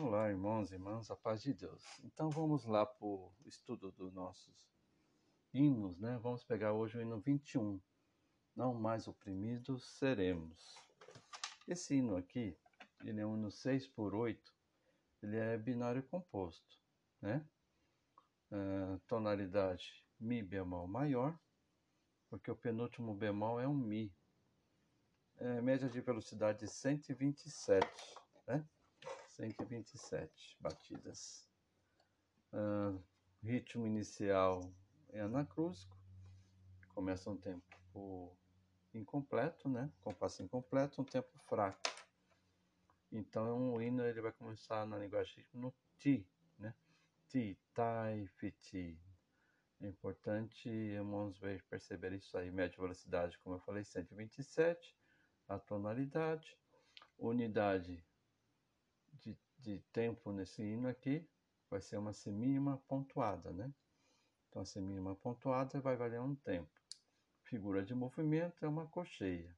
Olá, irmãos e irmãs, a paz de Deus. Então vamos lá para o estudo dos nossos hinos, né? Vamos pegar hoje o hino 21. Não mais oprimidos seremos. Esse hino aqui, ele é um hino 6 por 8, ele é binário composto, né? Uh, tonalidade Mi bemol maior, porque o penúltimo bemol é um Mi. É, média de velocidade 127, né? 127 batidas. Uh, ritmo inicial é anacrúsico, começa um tempo incompleto, né? Compasso incompleto, um tempo fraco. Então o hino ele vai começar na linguagem no ti, né? Ti, tai, fiti. É importante, irmãos, perceber isso aí. Média velocidade, como eu falei, 127. A tonalidade, unidade de, tempo nesse hino aqui vai ser uma semínima pontuada, né? Então, a semínima pontuada vai valer um tempo. Figura de movimento é uma cocheia.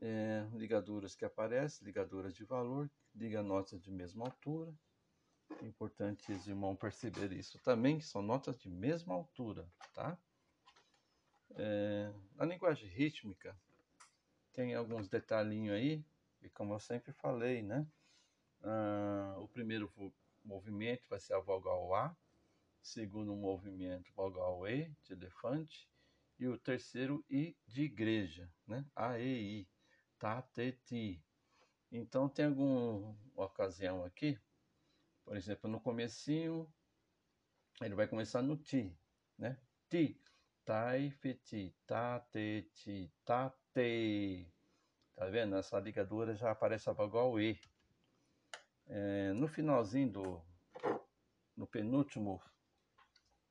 É, ligaduras que aparecem, ligaduras de valor, liga notas de mesma altura. É importante os irmãos perceber isso também, que são notas de mesma altura, tá? É, na linguagem rítmica, tem alguns detalhinhos aí e como eu sempre falei, né? Ah, o primeiro movimento vai ser a vogal A, segundo movimento vogal E de elefante e o terceiro I de igreja, né? A E I, tá, T, Ti. Então tem alguma ocasião aqui, por exemplo, no comecinho ele vai começar no Ti, né? Ti, tai, feti, ta, te, ti, ta, te. Tá vendo? Essa ligadura já aparece a vogal E. É, no finalzinho do. No penúltimo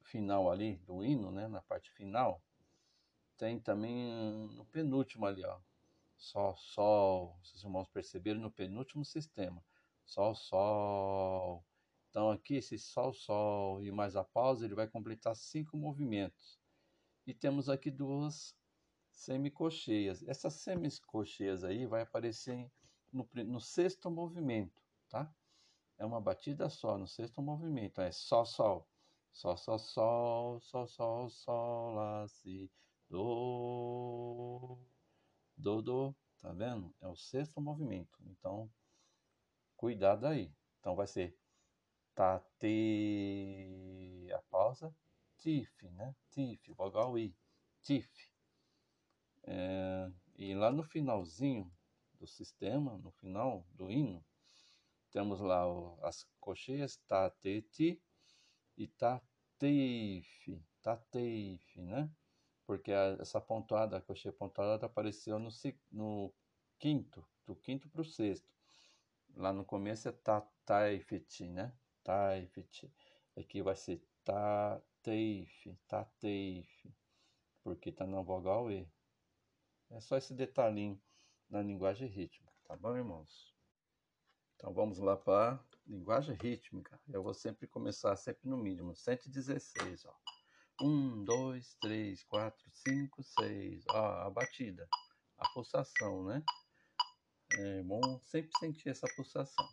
final ali do hino, né? Na parte final, tem também no penúltimo ali, ó. Sol, sol. Vocês irmãos perceberam no penúltimo sistema. Sol, sol. Então aqui esse sol, sol e mais a pausa, ele vai completar cinco movimentos. E temos aqui duas semicocheias. Essas semicocheias aí vai aparecer no, no sexto movimento, tá? É uma batida só, no sexto movimento. É sol, sol. Sol, sol, sol, sol, sol, sol, lá, si, do, do, do. Tá vendo? É o sexto movimento. Então, cuidado aí. Então vai ser tá, te, a pausa, tif, né? Tif, vogal i, tif. É, e lá no finalzinho do sistema, no final do hino, temos lá o, as cocheias tateti e tateif, tateif, né? Porque a, essa pontuada, a cocheia pontuada apareceu no, no quinto, do quinto para o sexto. Lá no começo é tataifeti, né? Taifeti. Aqui vai ser tateif, tateif, porque está na vogal E. É só esse detalhinho na linguagem rítmica, tá bom, irmãos? Então vamos lá para linguagem rítmica. Eu vou sempre começar sempre no mínimo, 116, ó. 1, 2, 3, 4, 5, 6. Ó, a batida, a pulsação, né? É bom sempre sentir essa pulsação.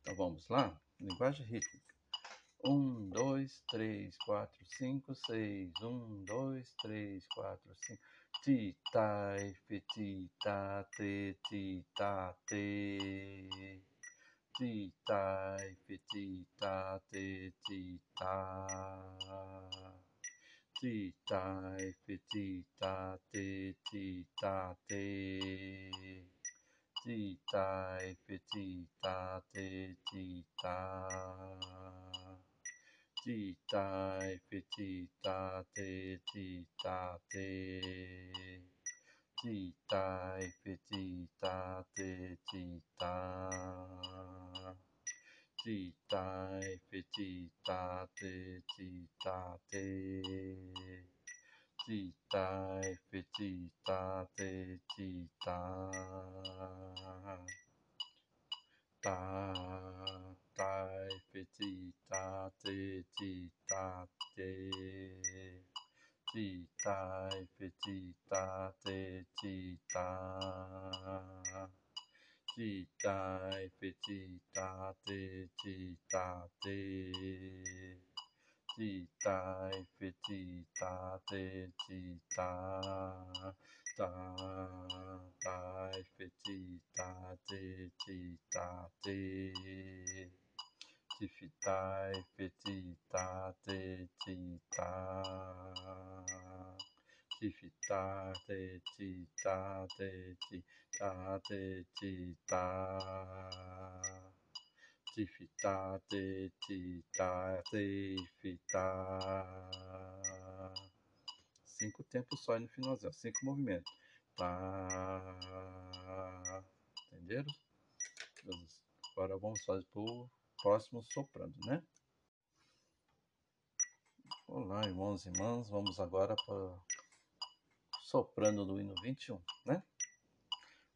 Então vamos lá, linguagem rítmica. 1, 2, 3, 4, 5, 6. 1, 2, 3, 4, 5 ti ta fi ti ta te ti ta te ti ta fi ti ta te ti ta ti ta fi ti ta te ti ta te ti ta fi ti ta te ti ta tītai tai pe te ti te ti tai pe te ti ta. Ti tai te ti te ti tai pe te ti ta. 哒，飞机哒，飞机哒，飞机哒，飞机哒，飞机哒，飞机哒，飞机哒，飞机哒，飞机哒，飞机哒，飞机哒，哒哒，飞机哒，飞机哒，飞机哒，飞机哒，飞机哒，飞机哒，飞机哒，飞机哒，飞机哒，飞机哒，飞机哒，飞机哒，飞机哒，飞机哒，tifitai, petita, ta Tifita, tetita, te ti ta tetita, tifita. Cinco tempos só no finalzinho, cinco movimentos. tá Entenderam? Agora vamos fazer por próximo soprando, né? Olá, irmãos e irmãs, vamos agora para soprando do hino 21, né?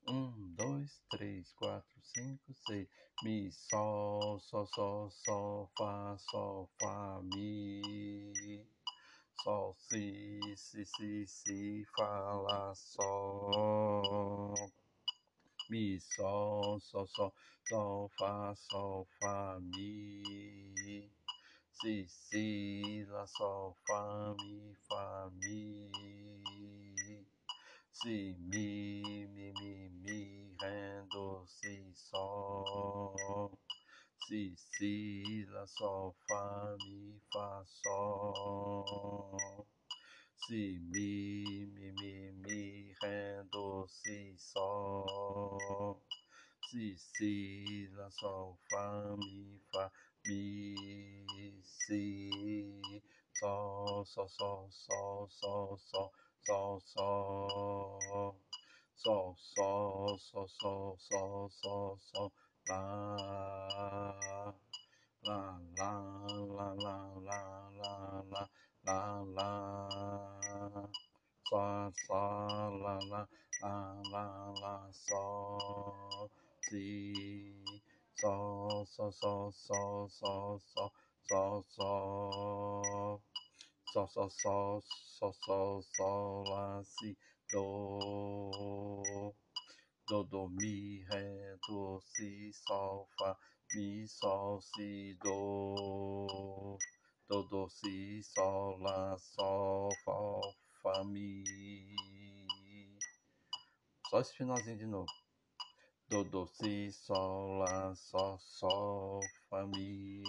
Um, dois, três, quatro, cinco, seis. Mi, sol, sol, sol, sol, fá, sol, fá, mi. Sol, si, si, si, si, fá, lá, sol. Mi, sol, sol, sol, sol, fá, sol, fá, mi. Si, si, lá, sol, fá, mi, fá, mi. Si, mi, mi, mi, mi, ré, do, si, sol. Si, si, lá, sol, fá, mi, fá, sol. Si, mi, mi, mi, mi, ré, do, si, sol. Si, si, lá, sol, fá, mi, fá, mi, si. Sol, sol, sol, sol, sol, sol sol, sol, sol, sol, sol, sol, sol, sol, sol, lá, lá, lá, lá, lá, lá, lá, lá, lá, lá, sol, sol, lá, lá, lá, lá, lá, sol, si, sol, sol, sol, sol, sol, sol, sol, sol sol, sol, sol, sol, sol, lá, si, do, do, do, mi, ré, do, si, sol, fá, mi, sol, si, do, do, do, si, sol, lá, sol, fá, mi. Só esse finalzinho de novo. Do, do, si, sol, lá, sol, sol, fá, mi.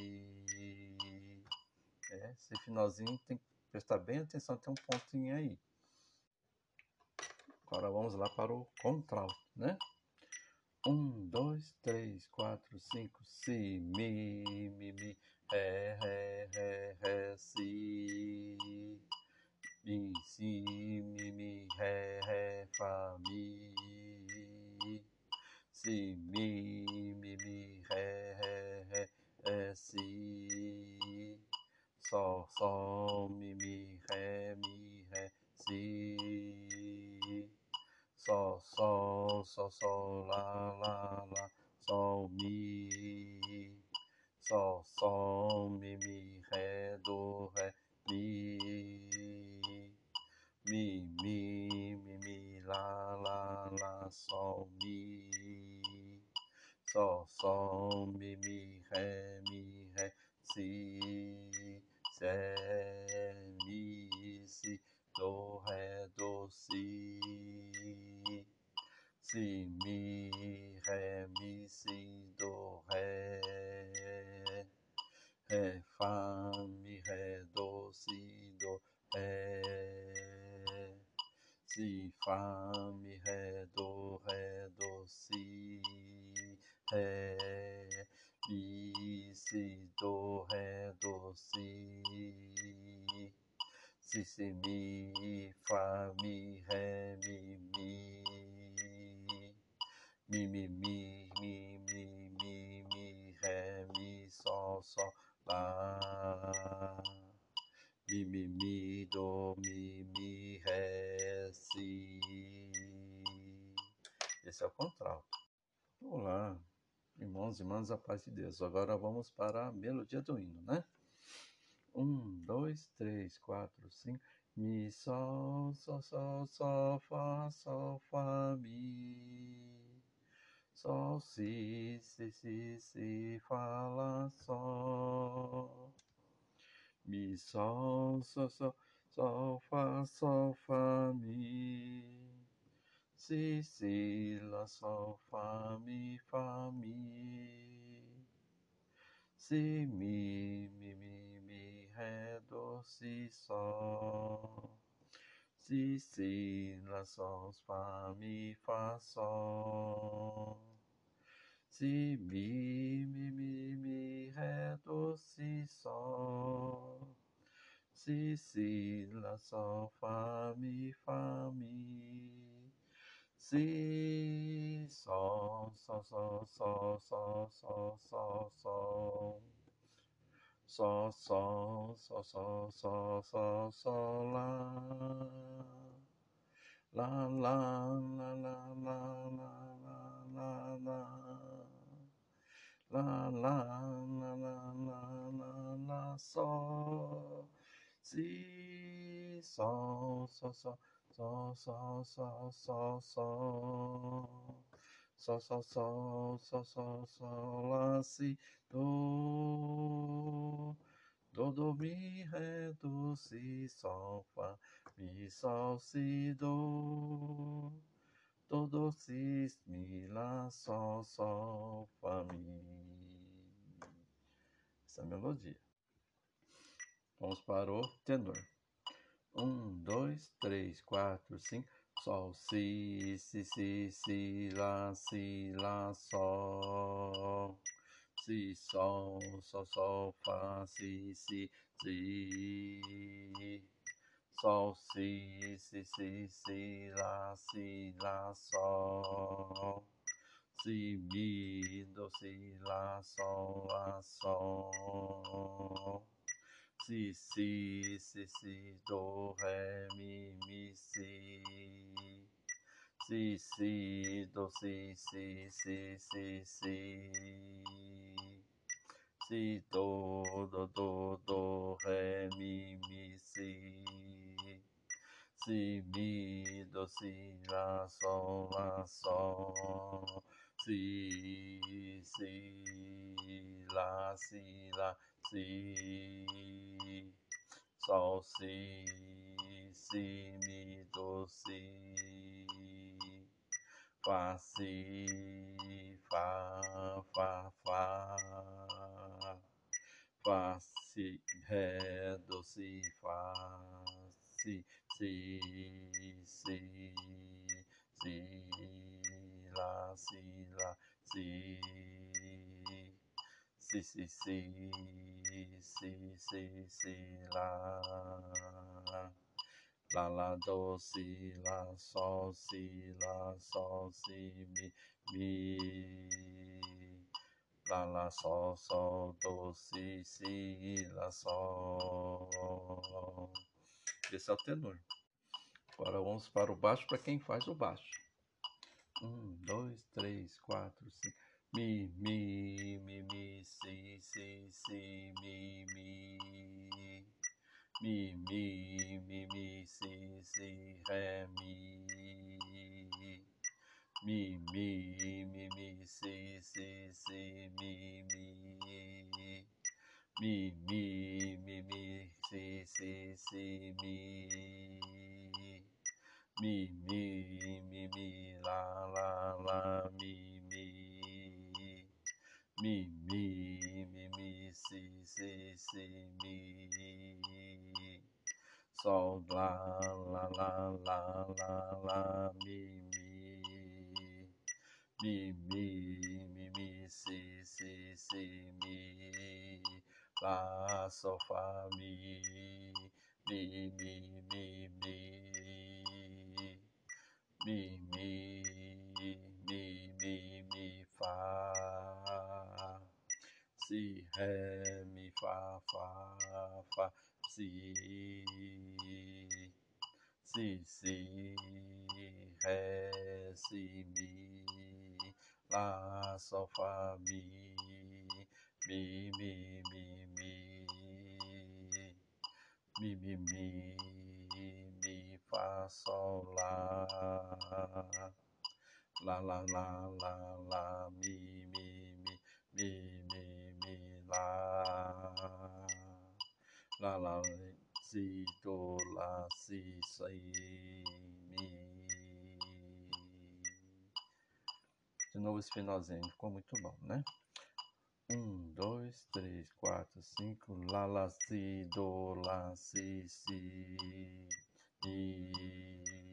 É, esse finalzinho tem que prestar bem atenção, tem um pontinho aí. Agora vamos lá para o contralto, né? Um, dois, três, quatro, cinco, si, mi, mi, mi, Hey, hey, hey, hey, see. Me, see, me, hey, hey, for me. See, me, me, hey, hey, hey, hey. So, so, me, me, hey, hey, see. So, so, so, so, la, la, lá, sol, mi, sol, sol, mi, mi, ré, mi, ré, si, Ré, Mi, Si, Do, Ré, Do, Si. Si, Mi, Ré, Mi, Si, Do, Ré. Ré, Fá, Si, Fá, Mi, Ré, Do, Ré, Do, Si, Ré. Mi, Si, Do, Ré, Do, Si. Si, Si, Mi, Fá, Mi, Ré, Mi, Mi. Mi, Mi, Mi, Mi, Mi, Mi, Mi, Ré, Mi, Sol, Sol, Lá. Mi, Mi, Mi, Do, Mi, Mi, Ré, Esse é o contralto. Olá irmãos e irmãs, a paz de Deus. Agora vamos para a melodia do hino, né? Um, dois, três, quatro, cinco. Mi, sol, sol, sol, sol, fá, sol, fá, mi. sol, si, si, si, si, fá, lá, sol. Mi, sol, sol, sol, sol, fá, sol, fá, mi. Si, si, lá, sol, fá, mi, fá, mi. Si, mi, mi, mi, mi, ré, do, si, sol. Si, si, lá, sol, fá, mi, sol. Si, mi, mi, mi, mi, ré, do, si, sol. Si, si, lá, sol, fá, mi, fá, mi. Si, sol, sol, sol, sol, sol, sol, sol, sol. Sol, sol, sol, sol, sol, sol, sol, lá. Lá, lá, lá, lá, lá, lá, lá, lá, lá. Lá, lá, lá, lá, lá, lá, lá, sol. Si, sol, sol, sol, sol, sol, sol, sol, sol. Sol, sol, sol, sol, sol, sol, lá, si, do. Do, do, mi, ré, do, si, sol, fá, mi, sol, si, do. Do, do, si, mi, lá, sol, sol, fá, mi. Essa é melodia. Vamos para o tenor. Um, dois, três, quatro, cinco. Sol, si, si, si, si, lá, si, lá, sol. Si, sol, sol, sol, fá, si, si, si. Sol, si, si, si, si, lá, si, lá, sol. Si, mi, do, si, lá, sol, lá, sol. Si, si, si, si, do, ré, mi, mi, si. Si, si, do, si, si, si, si, si. Si, do, do, do, do, ré, mi, mi, si. Si, mi, do, si, lá, sol, lá, sol. Si, si, lá, si, lá, si. Sol, si, si, mi, do, si. Fá, si, fá, fá, fá. Fá, si, ré, do, si, fá, si, si, si, si, lá, si, lá, si. Si, si, si, si, si, si, lá. Lá, lá, do, si, lá, sol, si, lá, sol, si, mi, mi. Lá, lá, sol, sol, do, si, si, lá, sol. Esse é o tenor. Agora vamos para o baixo para quem faz o baixo. Um, dois, três, quatro, cinco. Mi, mi, mi, mi, si, mi, mi. Mi, mi, mi, mi, si, si, ré, mi. Mi, mi, mi, mi, si, si, si, mi, mi. Mi, mi, mi, mi, si, si, si. Mi, mi, mi, mi, lá, lá, lá, mi, mi me, me, me, me, see, see, see, me. So la, la, la, la, la, la, me, me, me, me, me, me, see, see, see, me. La, so fa, me, me, me, me, me, me, me. Si, ré, mi, fá, fá, fá, si. Si, si, ré, si, mi. Lá, sol, fá, mi. Mi, mi, mi, mi. Mi, mi, mi, mi, fá, sol, lá, lá, lá, lá, lá, mi, mi, mi, mi, mi, lá, lá, lá, si, do, lá, si, si, mi. De novo esse finalzinho, ficou muito bom, né? Um, dois, três, quatro, cinco, lá, lá, si, do, lá, si, si, mi.